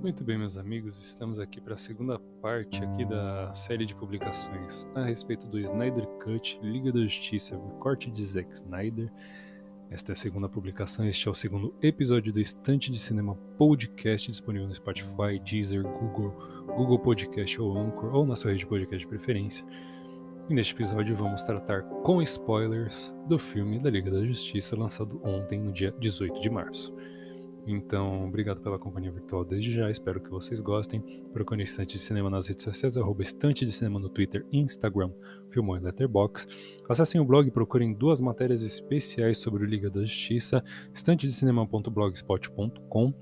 Muito bem, meus amigos, estamos aqui para a segunda parte aqui da série de publicações a respeito do Snyder Cut, Liga da Justiça, o corte de Zack Snyder. Esta é a segunda publicação, este é o segundo episódio do Estante de Cinema Podcast, disponível no Spotify, Deezer, Google, Google Podcast ou Anchor, ou na sua rede de podcast de preferência. E neste episódio vamos tratar com spoilers do filme da Liga da Justiça, lançado ontem, no dia 18 de março. Então, obrigado pela companhia virtual desde já, espero que vocês gostem. Procure Estante de Cinema nas redes sociais, arroba Estante de Cinema no Twitter, Instagram, Filmou e Letterboxd. Acessem o blog e procurem duas matérias especiais sobre o Liga da Justiça, estantedecinema.blogspot.com.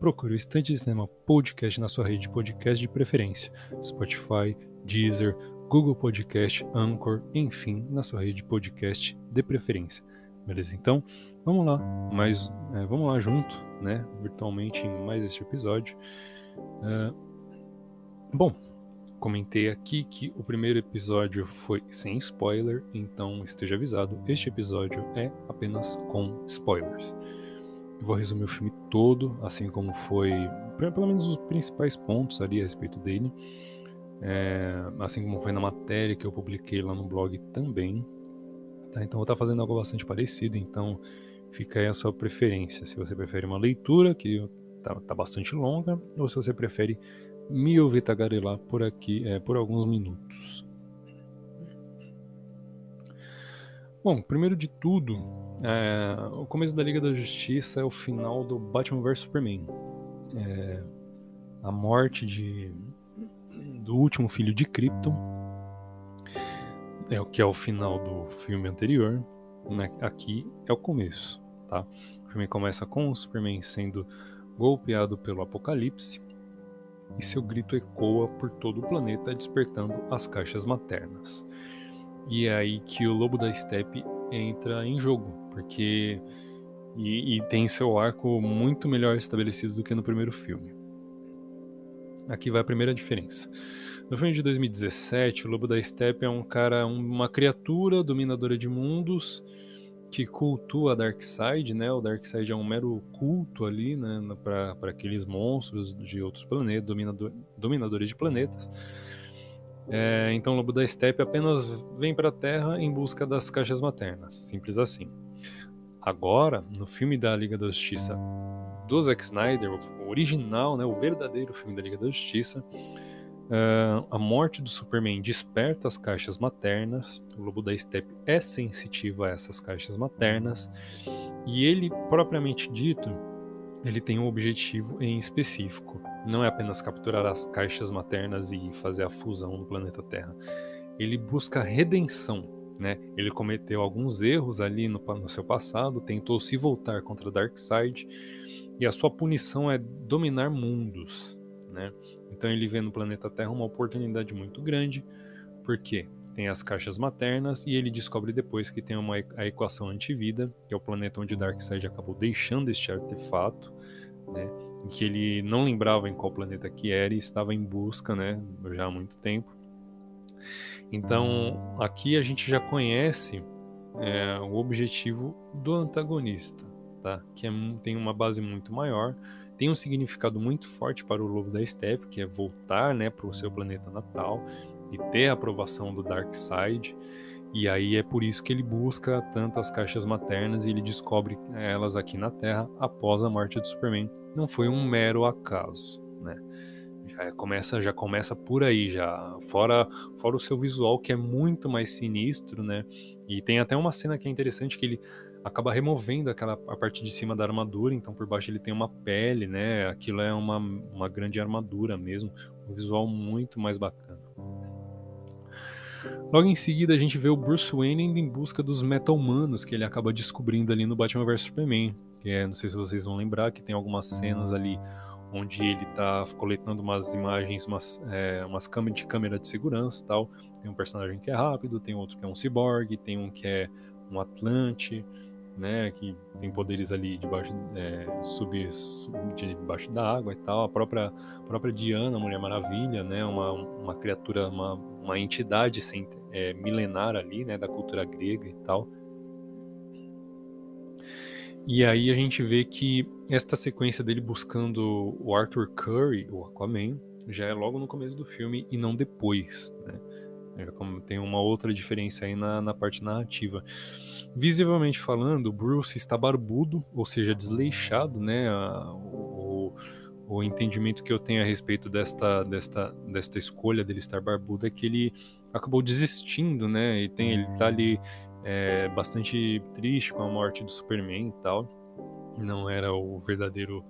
Procure o Estante de Cinema Podcast na sua rede de podcast de preferência, Spotify, Deezer, Google Podcast, Anchor, enfim, na sua rede de podcast de preferência. Beleza? Então, vamos lá, mais, é, vamos lá junto, né? Virtualmente em mais este episódio. Uh, bom, comentei aqui que o primeiro episódio foi sem spoiler, então esteja avisado, este episódio é apenas com spoilers. Eu vou resumir o filme todo, assim como foi, pelo menos os principais pontos ali a respeito dele, é, assim como foi na matéria que eu publiquei lá no blog também, Tá? Então vou estar fazendo algo bastante parecido, então fica aí a sua preferência. Se você prefere uma leitura que tá, tá bastante longa, ou se você prefere me ouvir tagarelar por aqui é, por alguns minutos. Bom, primeiro de tudo, é, o começo da Liga da Justiça é o final do Batman vs Superman. É, a morte de, do último filho de Krypton é o que é o final do filme anterior, né? aqui é o começo, tá? O filme começa com o Superman sendo golpeado pelo apocalipse e seu grito ecoa por todo o planeta, despertando as caixas maternas. E é aí que o Lobo da Steppe entra em jogo, porque e, e tem seu arco muito melhor estabelecido do que no primeiro filme. Aqui vai a primeira diferença. No filme de 2017, o Lobo da Steppe é um cara, uma criatura dominadora de mundos que cultua a Darkseid, né? O Darkseid é um mero culto ali, né, para aqueles monstros de outros planetas, dominador, dominadores de planetas. É, então, o Lobo da Steppe apenas vem para a Terra em busca das caixas maternas, simples assim. Agora, no filme da Liga da Justiça do Zack Snyder, o original, né, o verdadeiro filme da Liga da Justiça, Uh, a morte do Superman desperta as caixas maternas. O lobo da steppe é sensitivo a essas caixas maternas. E ele, propriamente dito, ele tem um objetivo em específico. Não é apenas capturar as caixas maternas e fazer a fusão no planeta Terra. Ele busca redenção. Né? Ele cometeu alguns erros ali no, no seu passado, tentou se voltar contra Darkseid e a sua punição é dominar mundos. Né? Então ele vê no planeta Terra uma oportunidade muito grande, porque tem as caixas maternas e ele descobre depois que tem uma, a equação antivida, que é o planeta onde Darkseid acabou deixando este artefato, né? Que ele não lembrava em qual planeta que era e estava em busca, né? Já há muito tempo. Então aqui a gente já conhece é, o objetivo do antagonista, tá? Que é, tem uma base muito maior tem um significado muito forte para o Lobo da Steppe, que é voltar né, para o seu planeta natal e ter a aprovação do Darkseid. E aí é por isso que ele busca tantas caixas maternas e ele descobre elas aqui na Terra após a morte do Superman. Não foi um mero acaso, né? Já começa, já começa por aí já. Fora, fora o seu visual que é muito mais sinistro, né? E tem até uma cena que é interessante que ele acaba removendo aquela a parte de cima da armadura, então por baixo ele tem uma pele, né? Aquilo é uma, uma grande armadura mesmo, um visual muito mais bacana. Logo em seguida a gente vê o Bruce Wayne indo em busca dos meta-humanos que ele acaba descobrindo ali no Batman vs Superman. Que é, não sei se vocês vão lembrar que tem algumas cenas ali onde ele está coletando umas imagens, umas, é, umas câmeras de câmera de segurança tal. Tem um personagem que é rápido, tem outro que é um cyborg, tem um que é um Atlante, né, que tem poderes ali debaixo, é, subir debaixo da água e tal. A própria, a própria Diana, Mulher Maravilha, né, uma, uma criatura, uma, uma entidade sem, é, milenar ali, né, da cultura grega e tal. E aí a gente vê que esta sequência dele buscando o Arthur Curry, o Aquaman, já é logo no começo do filme e não depois, né? Tem uma outra diferença aí na, na parte narrativa. Visivelmente falando, Bruce está barbudo, ou seja, desleixado, né? O, o entendimento que eu tenho a respeito desta, desta, desta escolha dele estar barbudo é que ele acabou desistindo, né? E tem, ele tá ali é, bastante triste com a morte do Superman e tal. Não era o verdadeiro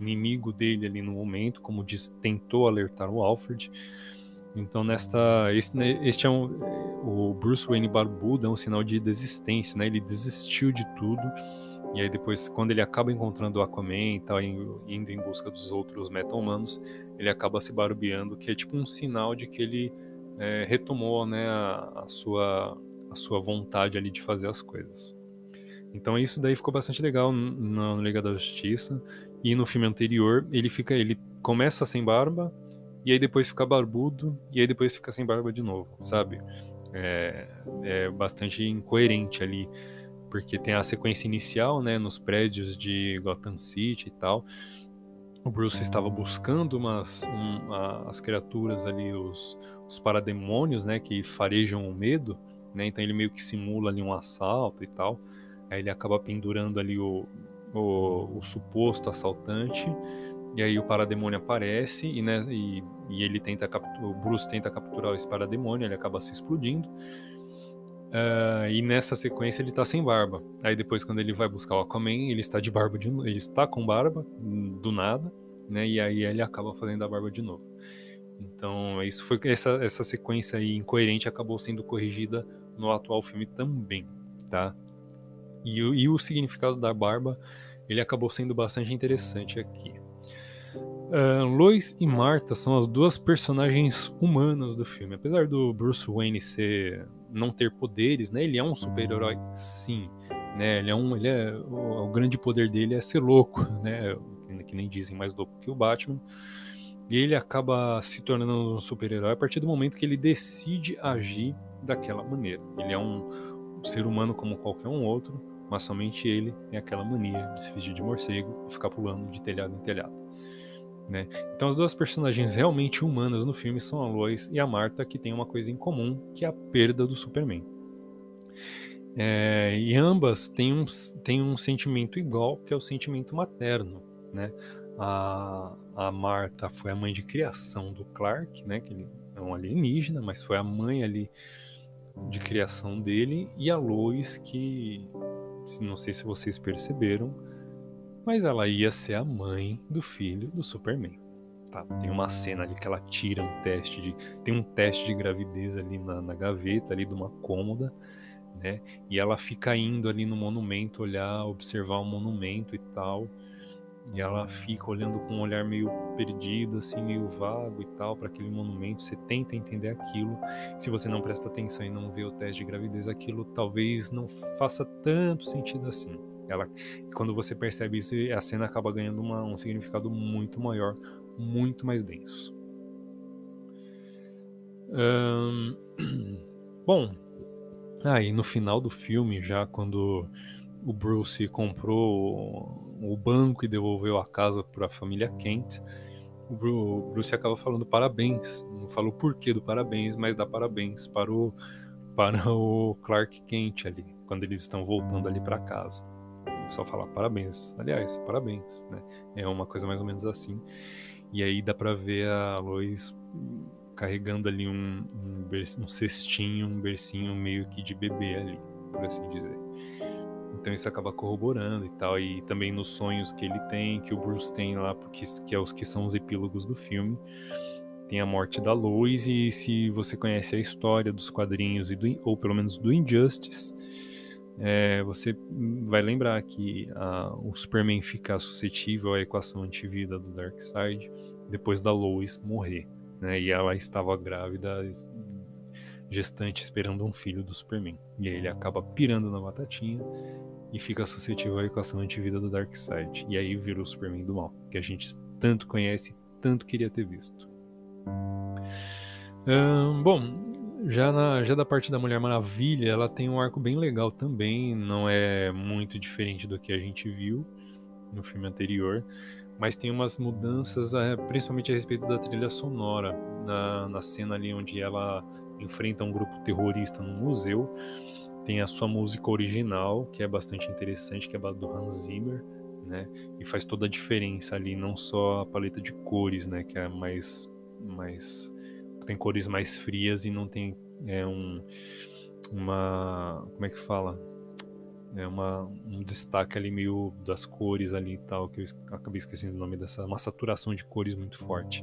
inimigo dele ali no momento, como diz, tentou alertar o Alfred. Então nesta este, este é um, o Bruce Wayne barbudo é um sinal de desistência, né? Ele desistiu de tudo. E aí depois, quando ele acaba encontrando o Aquaman e tal, indo em busca dos outros meta-humanos, ele acaba se barbeando, que é tipo um sinal de que ele é, retomou né, a, a, sua, a sua vontade ali de fazer as coisas. Então isso daí ficou bastante legal no, no Liga da Justiça. E no filme anterior, ele fica. ele começa sem barba, e aí depois fica barbudo, e aí depois fica sem barba de novo, sabe? É, é bastante incoerente ali, porque tem a sequência inicial, né, nos prédios de Gotham City e tal. O Bruce estava buscando umas, um, a, as criaturas ali, os, os parademônios, né, que farejam o medo, né? Então ele meio que simula ali um assalto e tal. Aí ele acaba pendurando ali o, o, o suposto assaltante. E aí o parademônio aparece e, né, e, e ele tenta o Bruce tenta capturar esse parademônio, ele acaba se explodindo. Uh, e nessa sequência ele tá sem barba. Aí depois quando ele vai buscar o Aquaman, ele está de barba de ele está com barba do nada, né? E aí ele acaba fazendo a barba de novo. Então isso foi essa essa sequência aí incoerente acabou sendo corrigida no atual filme também, tá? E, e o significado da barba ele acabou sendo bastante interessante aqui. Uh, Lois e Martha são as duas personagens humanas do filme. Apesar do Bruce Wayne ser não ter poderes, né? Ele é um super-herói, sim. Né? Ele é um, ele é o, o, grande poder dele é ser louco, né? Que nem dizem mais louco que o Batman. E ele acaba se tornando um super-herói a partir do momento que ele decide agir daquela maneira. Ele é um, um ser humano como qualquer um outro, mas somente ele tem aquela mania de se fingir de morcego e ficar pulando de telhado em telhado. Né? Então as duas personagens realmente humanas no filme são a Lois e a Marta, que têm uma coisa em comum, que é a perda do Superman. É, e ambas têm um, têm um sentimento igual, que é o sentimento materno. Né? A, a Marta foi a mãe de criação do Clark, né? que ele é um alienígena, mas foi a mãe ali de criação dele, e a Lois, que não sei se vocês perceberam, mas ela ia ser a mãe do filho do Superman. Tá? Tem uma cena ali que ela tira um teste de. Tem um teste de gravidez ali na, na gaveta, ali de uma cômoda, né? E ela fica indo ali no monumento, olhar, observar o monumento e tal. E ela fica olhando com um olhar meio perdido, assim, meio vago e tal, para aquele monumento. Você tenta entender aquilo. Se você não presta atenção e não vê o teste de gravidez, aquilo talvez não faça tanto sentido assim. Ela, quando você percebe isso, a cena acaba ganhando uma, um significado muito maior, muito mais denso. Bom, aí ah, no final do filme, já quando o Bruce comprou o banco e devolveu a casa para a família Kent, o Bruce acaba falando parabéns. Não falou porquê do parabéns, mas dá parabéns para o, para o Clark Kent ali, quando eles estão voltando ali para casa só falar parabéns. Aliás, parabéns, né? É uma coisa mais ou menos assim. E aí dá pra ver a Lois carregando ali um, um, um cestinho, um bercinho meio que de bebê ali, por assim dizer. Então isso acaba corroborando e tal. E também nos sonhos que ele tem, que o Bruce tem lá, porque que é os que são os epílogos do filme. Tem a morte da Lois, e se você conhece a história dos quadrinhos, e do, ou pelo menos do Injustice, é, você vai lembrar que a, o Superman fica suscetível à equação antivida do Darkseid depois da Lois morrer. Né? E ela estava grávida, gestante, esperando um filho do Superman. E aí ele acaba pirando na batatinha e fica suscetível à equação antivida do Darkseid. E aí vira o Superman do mal, que a gente tanto conhece, tanto queria ter visto. bom, Já, na, já da parte da Mulher Maravilha, ela tem um arco bem legal também, não é muito diferente do que a gente viu no filme anterior, mas tem umas mudanças, principalmente a respeito da trilha sonora, na, na cena ali onde ela enfrenta um grupo terrorista no museu, tem a sua música original, que é bastante interessante, que é a do Hans Zimmer, né? E faz toda a diferença ali, não só a paleta de cores, né? Que é mais, mais tem cores mais frias e não tem é, um, uma. Como é que fala? É uma, um destaque ali meio das cores ali e tal, que eu acabei esquecendo o nome dessa. Uma saturação de cores muito forte.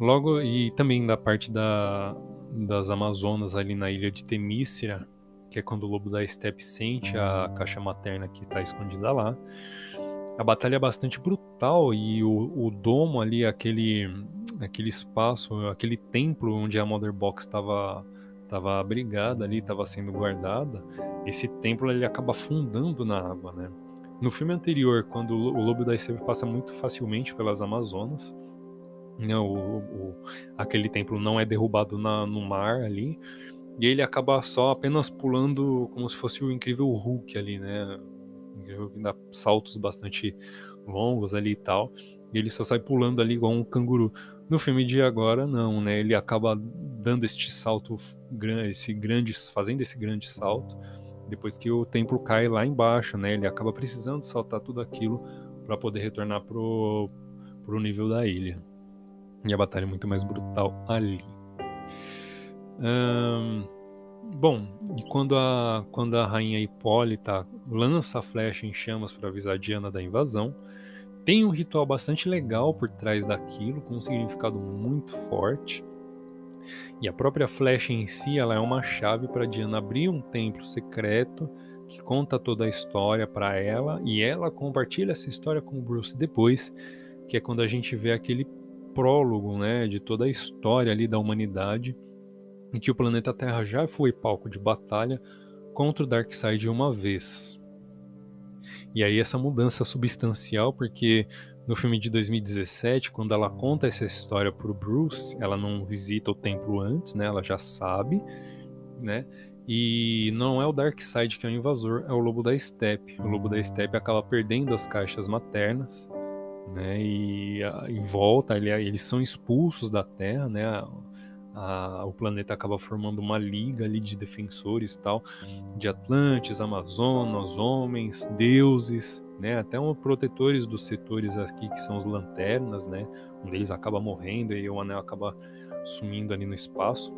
Logo, e também da parte da, das Amazonas ali na ilha de Temícera, que é quando o lobo da steppe sente a caixa materna que está escondida lá. A batalha é bastante brutal e o, o domo ali, aquele, aquele espaço, aquele templo onde a Mother Box estava estava abrigada ali, estava sendo guardada, esse templo ele acaba afundando na água, né? No filme anterior, quando o lobo da steppe passa muito facilmente pelas Amazonas, né, o, o, aquele templo não é derrubado na, no mar ali, e ele acaba só apenas pulando como se fosse o incrível Hulk ali, né? Dá saltos bastante longos ali e tal. E ele só sai pulando ali igual um canguru. No filme de agora, não, né? Ele acaba dando este salto, esse grande, fazendo esse grande salto, depois que o templo cai lá embaixo, né? Ele acaba precisando saltar tudo aquilo para poder retornar pro, pro nível da ilha. E a batalha é muito mais brutal ali. Bom, e quando a, quando a rainha Hipólita lança a flecha em chamas para avisar Diana da invasão, tem um ritual bastante legal por trás daquilo, com um significado muito forte. E a própria flecha em si, ela é uma chave para Diana abrir um templo secreto que conta toda a história para ela e ela compartilha essa história com o Bruce depois, que é quando a gente vê aquele prólogo, né, de toda a história ali da humanidade, em que o planeta Terra já foi palco de batalha contra o Darkseid uma vez. E aí essa mudança substancial, porque no filme de 2017, quando ela conta essa história pro Bruce, ela não visita o templo antes, né? Ela já sabe, né? E não é o Darkseid que é o invasor, é o Lobo da Steppe. O Lobo da Steppe acaba perdendo as caixas maternas né? E em volta ele, eles são expulsos da Terra, né? A, o planeta acaba formando uma liga ali de defensores tal, de Atlantes, Amazonas, homens, deuses, né? Até um protetores dos setores aqui que são os lanternas, né? Um deles acaba morrendo e o anel acaba sumindo ali no espaço.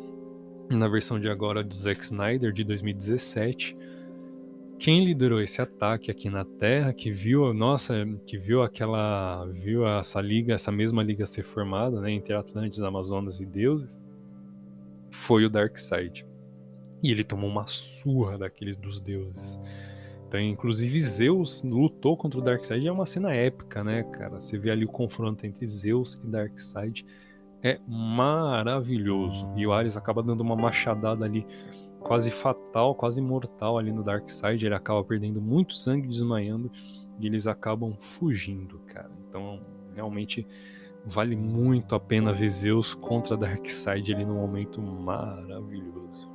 Na versão de agora do Zack Snyder de 2017 quem liderou esse ataque aqui na Terra, que viu, nossa, que viu aquela, viu essa liga, essa mesma liga ser formada, né, entre Atlantes, Amazonas e deuses, foi o Darkseid. E ele tomou uma surra daqueles dos deuses. Então, inclusive Zeus lutou contra o Darkseid, é uma cena épica, né, cara? Você vê ali o confronto entre Zeus e Darkseid, é maravilhoso. E o Ares acaba dando uma machadada ali quase fatal, quase mortal ali no Dark Side. Ele acaba perdendo muito sangue, desmaiando e eles acabam fugindo, cara. Então, realmente vale muito a pena ver Zeus contra Darkseid ali num momento maravilhoso.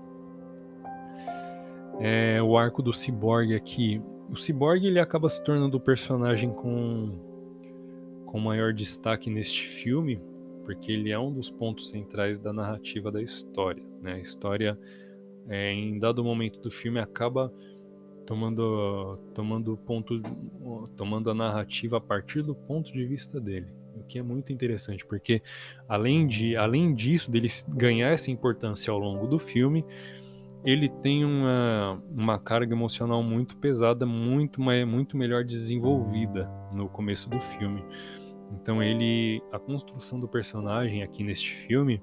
É, o arco do Cyborg aqui. O Cyborg ele acaba se tornando o personagem com, com maior destaque neste filme, porque ele é um dos pontos centrais da narrativa da história. Né? A história é, em dado momento do filme acaba tomando tomando ponto tomando a narrativa a partir do ponto de vista dele o que é muito interessante porque além de além disso dele ganhar essa importância ao longo do filme ele tem uma, uma carga emocional muito pesada muito muito melhor desenvolvida no começo do filme. Então ele a construção do personagem aqui neste filme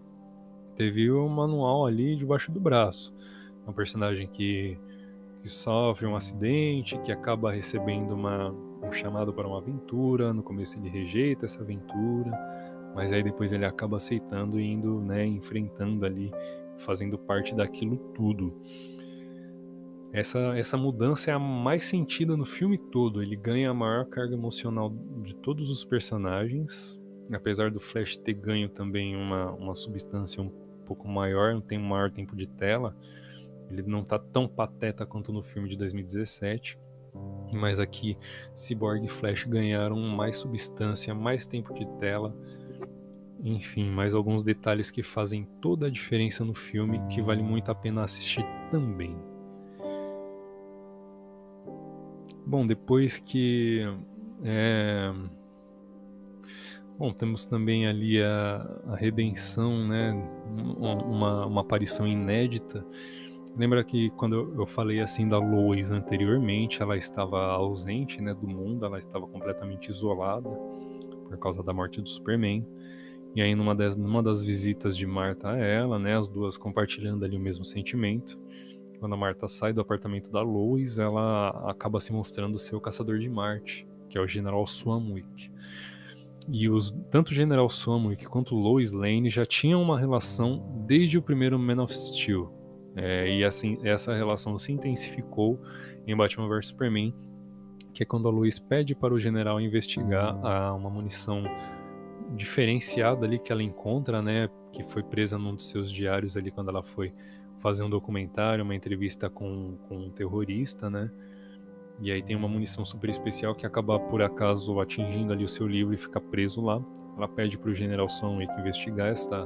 teve um manual ali debaixo do braço. Um personagem que, que sofre um acidente, que acaba recebendo uma, um chamado para uma aventura. No começo ele rejeita essa aventura, mas aí depois ele acaba aceitando e indo, né, enfrentando ali, fazendo parte daquilo tudo. Essa, essa mudança é a mais sentida no filme todo. Ele ganha a maior carga emocional de todos os personagens, apesar do Flash ter ganho também uma, uma substância um pouco maior, tem um maior tempo de tela. Ele não tá tão pateta quanto no filme de 2017. Mas aqui, Cyborg e Flash ganharam mais substância, mais tempo de tela. Enfim, mais alguns detalhes que fazem toda a diferença no filme, que vale muito a pena assistir também. Bom, depois que. É... Bom, temos também ali a, a redenção, né? Uma, uma aparição inédita Lembra que quando eu falei assim da Lois anteriormente, ela estava ausente né, do mundo, ela estava completamente isolada por causa da morte do Superman. E aí numa das, numa das visitas de Marta a ela, né, as duas compartilhando ali o mesmo sentimento, quando a Marta sai do apartamento da Lois, ela acaba se mostrando ser o caçador de Marte, que é o General Swanwick. E os, tanto o General Swanwick quanto Lois Lane já tinham uma relação desde o primeiro Man of Steel. É, e assim, essa relação se intensificou em Batman vs Superman, que é quando a Lois pede para o general investigar a, uma munição diferenciada ali que ela encontra, né, que foi presa num dos seus diários ali quando ela foi fazer um documentário, uma entrevista com, com um terrorista, né, e aí tem uma munição super especial que acaba por acaso atingindo ali o seu livro e fica preso lá. Ela pede para o general Sonwick investigar esta,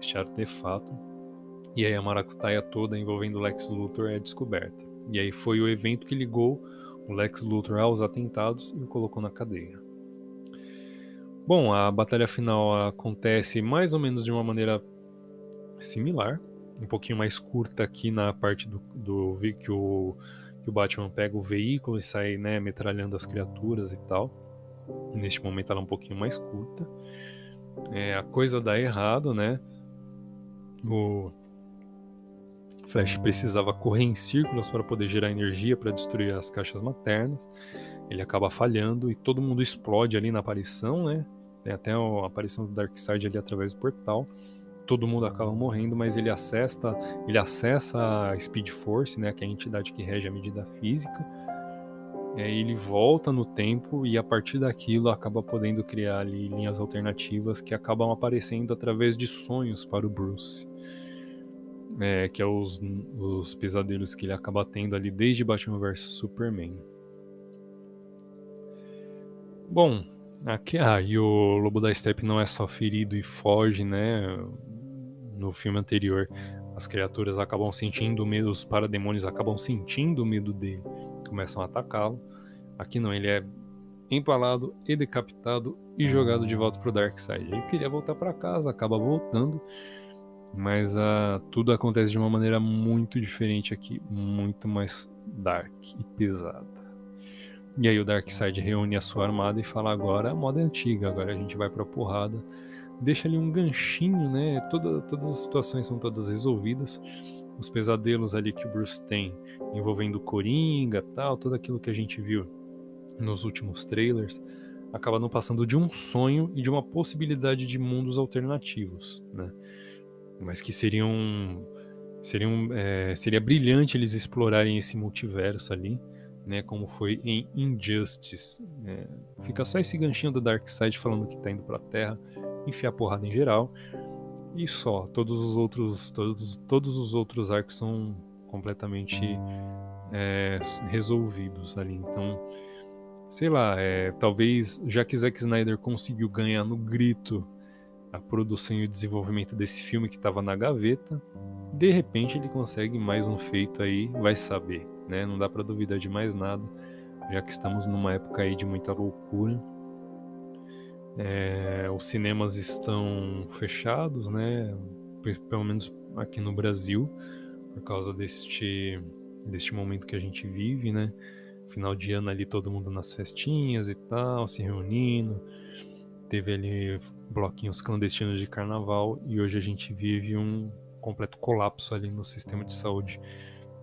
este artefato e aí a maracutaia toda envolvendo Lex Luthor é descoberta. E aí foi o evento que ligou o Lex Luthor aos atentados e o colocou na cadeia. Bom, a batalha final acontece mais ou menos de uma maneira similar, um pouquinho mais curta aqui na parte do, do que, o, que o Batman pega o veículo e sai né, metralhando as criaturas e tal. Neste momento ela é um pouquinho mais curta. É, a coisa dá errado, né? O, Flash precisava correr em círculos para poder gerar energia para destruir as caixas maternas. Ele acaba falhando e todo mundo explode ali na aparição, né? Tem até a aparição do Darkseid ali através do portal. Todo mundo acaba morrendo, mas ele acessa, ele acessa a Speed Force, né, que é a entidade que rege a medida física. Aí ele volta no tempo e a partir daquilo acaba podendo criar ali linhas alternativas que acabam aparecendo através de sonhos para o Bruce é, que é os, os pesadelos que ele acaba tendo ali desde Batman vs Superman. Bom, aqui, ah, e o Lobo da Steppe não é só ferido e foge, né? No filme anterior, as criaturas acabam sentindo medo, os parademônios acabam sentindo medo dele, começam a atacá-lo. Aqui não, ele é empalado e decapitado e jogado de volta pro Darkseid. Ele queria voltar para casa, acaba voltando mas uh, tudo acontece de uma maneira muito diferente aqui, muito mais dark e pesada. E aí o Darkseid reúne a sua armada e fala agora a moda é antiga, agora a gente vai pra porrada. Deixa ali um ganchinho, né? Toda, todas as situações são todas resolvidas. Os pesadelos ali que o Bruce tem envolvendo Coringa tal, tudo aquilo que a gente viu nos últimos trailers, acaba não passando de um sonho e de uma possibilidade de mundos alternativos, né? Mas que seriam seriam é, seria brilhante eles explorarem esse multiverso ali, né, como foi em Injustice. Né? Fica só esse ganchinho do Darkseid falando que tá indo para a Terra, enfiar porrada em geral e só. Todos os outros todos todos os outros arcos são completamente é, resolvidos ali. Então, sei lá, é, talvez já que Zack Snyder conseguiu ganhar no grito a produção e o desenvolvimento desse filme que estava na gaveta. De repente ele consegue mais um feito aí, vai saber, né? Não dá para duvidar de mais nada, já que estamos numa época aí de muita loucura. É, os cinemas estão fechados, né? Pelo menos aqui no Brasil, por causa deste, deste momento que a gente vive, né? Final de ano ali todo mundo nas festinhas e tal, se reunindo teve ali bloquinhos clandestinos de carnaval e hoje a gente vive um completo colapso ali no sistema de saúde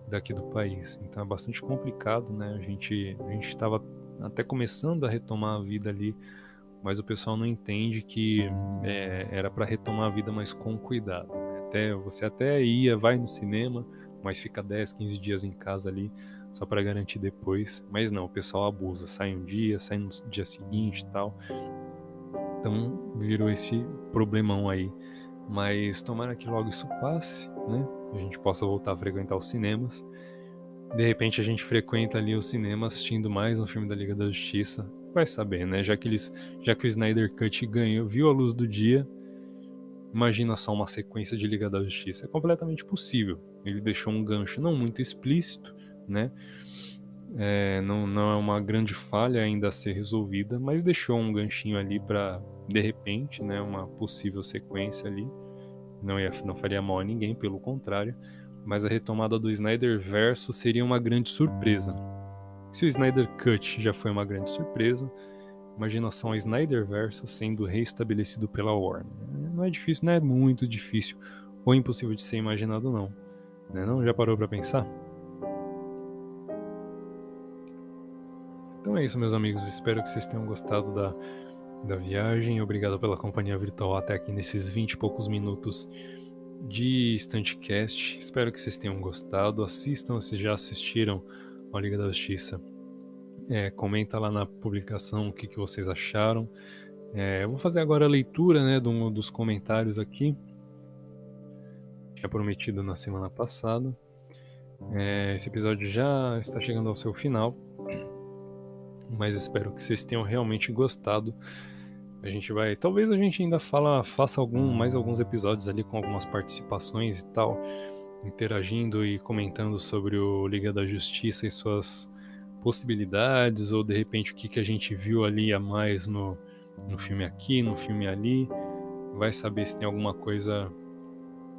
daqui do país. Então é bastante complicado, né? A gente a gente estava até começando a retomar a vida ali, mas o pessoal não entende que é, era para retomar a vida, mas com cuidado. Né? Até você até ia, vai no cinema, mas fica 10, 15 dias em casa ali só para garantir depois. Mas não, o pessoal abusa, sai um dia, sai no dia seguinte e tal. Então virou esse problemão aí Mas tomara que logo isso passe, né? A gente possa voltar a frequentar os cinemas. De repente a gente frequenta ali o cinema assistindo mais um filme da Liga da Justiça. Vai saber, né? Já que eles, já que o Snyder Cut ganhou, viu a luz do dia, imagina só uma sequência de Liga da Justiça. É completamente possível. Ele deixou um gancho não muito explícito, né? É, não, não é uma grande falha ainda a ser resolvida, mas deixou um ganchinho ali para de repente, né, uma possível sequência ali. Não, ia, não faria mal a ninguém, pelo contrário. Mas a retomada do Snyder Verso seria uma grande surpresa. Se o Snyder Cut já foi uma grande surpresa, imagina só o Snyder Verso sendo reestabelecido pela Warner. Não é difícil, não é muito difícil ou impossível de ser imaginado não. Né? Não já parou para pensar? Então é isso, meus amigos. Espero que vocês tenham gostado da da viagem. Obrigado pela companhia virtual até aqui nesses 20 e poucos minutos de Standcast. Espero que vocês tenham gostado. Assistam se já assistiram ao Liga da Justiça. É, comenta lá na publicação o que, que vocês acharam. É, eu vou fazer agora a leitura né, do, dos comentários aqui. Tinha prometido na semana passada. É, esse episódio já está chegando ao seu final mas espero que vocês tenham realmente gostado. A gente vai, talvez a gente ainda fala, faça algum, mais alguns episódios ali com algumas participações e tal, interagindo e comentando sobre o Liga da Justiça e suas possibilidades, ou de repente o que, que a gente viu ali a mais no, no filme aqui, no filme ali. Vai saber se tem alguma coisa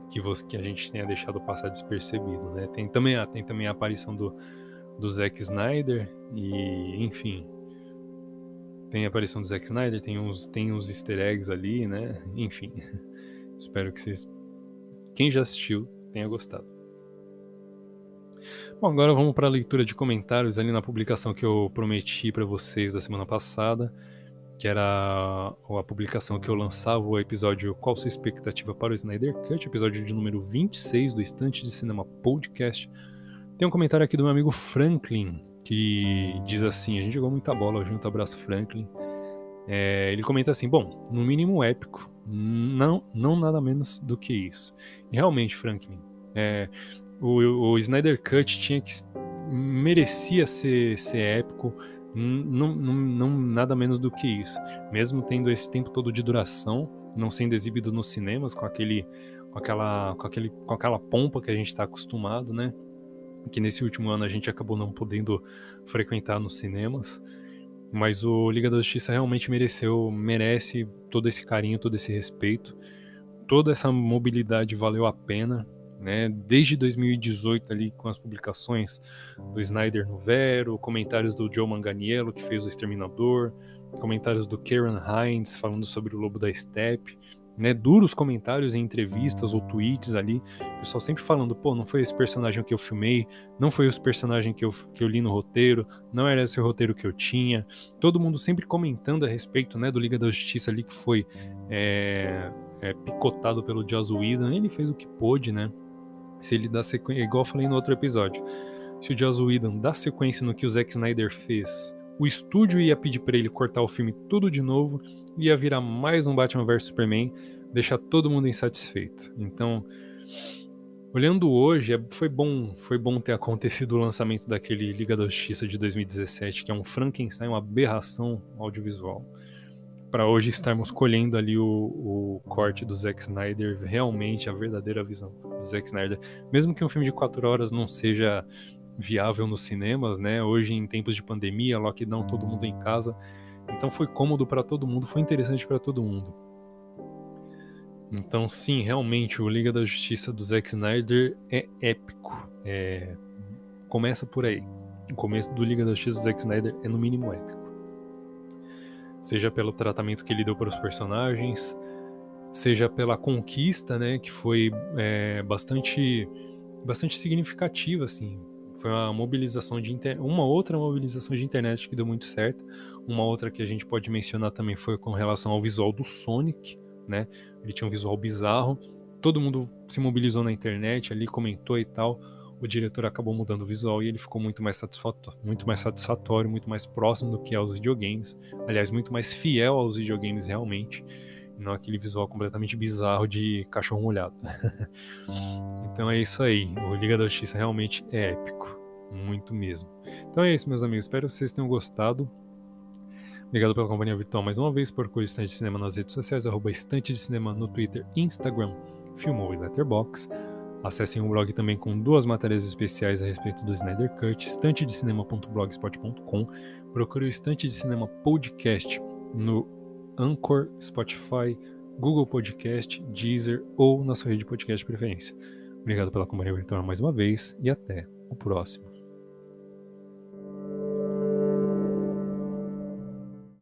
que, você, que a gente tenha deixado passar despercebido, né? Tem também, tem também a aparição do, do Zack Snyder e, enfim, tem a aparição do Zack Snyder, tem uns, tem uns easter eggs ali, né? Enfim, espero que vocês, quem já assistiu, tenha gostado. Bom, agora vamos para a leitura de comentários ali na publicação que eu prometi para vocês da semana passada, que era a publicação que eu lançava o episódio Qual sua expectativa para o Snyder Cut, episódio de número 26 do Estante de Cinema Podcast tem um comentário aqui do meu amigo Franklin, que diz assim: a gente jogou muita bola junto, abraço Franklin. É, ele comenta assim: bom, no mínimo épico, não, não nada menos do que isso. E realmente, Franklin, é, o, o Snyder Cut tinha que merecia ser, ser épico, não, não, não nada menos do que isso. Mesmo tendo esse tempo todo de duração, não sendo exibido nos cinemas com aquele, com aquela, com aquele, com aquela pompa que a gente está acostumado, né? Que nesse último ano a gente acabou não podendo frequentar nos cinemas. Mas o Liga da Justiça realmente mereceu, merece todo esse carinho, todo esse respeito. Toda essa mobilidade valeu a pena, né? Desde 2018 ali com as publicações do Snyder no Vero, comentários do Joe Manganiello que fez o Exterminador, comentários do Karen Hines falando sobre o Lobo da Steppe, né, duros comentários em entrevistas ou tweets ali, o pessoal sempre falando, pô, não foi esse personagem que eu filmei, não foi esse personagem que eu, que eu li no roteiro, não era esse roteiro que eu tinha, todo mundo sempre comentando a respeito, né, do Liga da Justiça ali que foi é, é, picotado pelo Joss Whedon, ele fez o que pôde, né, se ele dá sequência, igual eu falei no outro episódio, se o Joss Whedon dá sequência no que o Zack Snyder fez, o estúdio ia pedir para ele cortar o filme tudo de novo ia virar mais um Batman vs Superman, deixar todo mundo insatisfeito. Então, olhando hoje, é, foi bom, foi bom ter acontecido o lançamento daquele Liga da Justiça de 2017, que é um Frankenstein, uma aberração audiovisual. Para hoje estarmos colhendo ali o, o, corte do Zack Snyder, realmente a verdadeira visão do Zack Snyder. Mesmo que um filme de quatro horas não seja viável nos cinemas, né? Hoje em tempos de pandemia, lockdown, todo mundo em casa, então foi cômodo para todo mundo, foi interessante para todo mundo. Então, sim, realmente o Liga da Justiça do Zack Snyder é épico. É... Começa por aí. O começo do Liga da Justiça do Zack Snyder é no mínimo épico. Seja pelo tratamento que ele deu para os personagens, seja pela conquista, né, que foi é, bastante, bastante significativa, assim. Foi uma mobilização de inter... uma outra mobilização de internet que deu muito certo. Uma outra que a gente pode mencionar também foi com relação ao visual do Sonic, né? Ele tinha um visual bizarro. Todo mundo se mobilizou na internet ali, comentou e tal. O diretor acabou mudando o visual e ele ficou muito mais satisfatório, muito mais satisfatório, muito mais próximo do que aos videogames. Aliás, muito mais fiel aos videogames realmente. Não aquele visual completamente bizarro de cachorro molhado. então é isso aí. O Liga da Justiça realmente é épico. Muito mesmo. Então é isso, meus amigos. Espero que vocês tenham gostado. Obrigado pela companhia virtual mais uma vez. Procure Estante de Cinema nas redes sociais, arroba Estante de Cinema no Twitter, Instagram, Filmou e Letterboxd. Acessem o blog também com duas matérias especiais a respeito do Snyder Cut, estantedecinema.blogspot.com. Procure o Estante de Cinema Podcast no Anchor, Spotify, Google Podcast, Deezer ou na sua rede de podcast de preferência. Obrigado pela companhia virtual mais uma vez e até o próximo.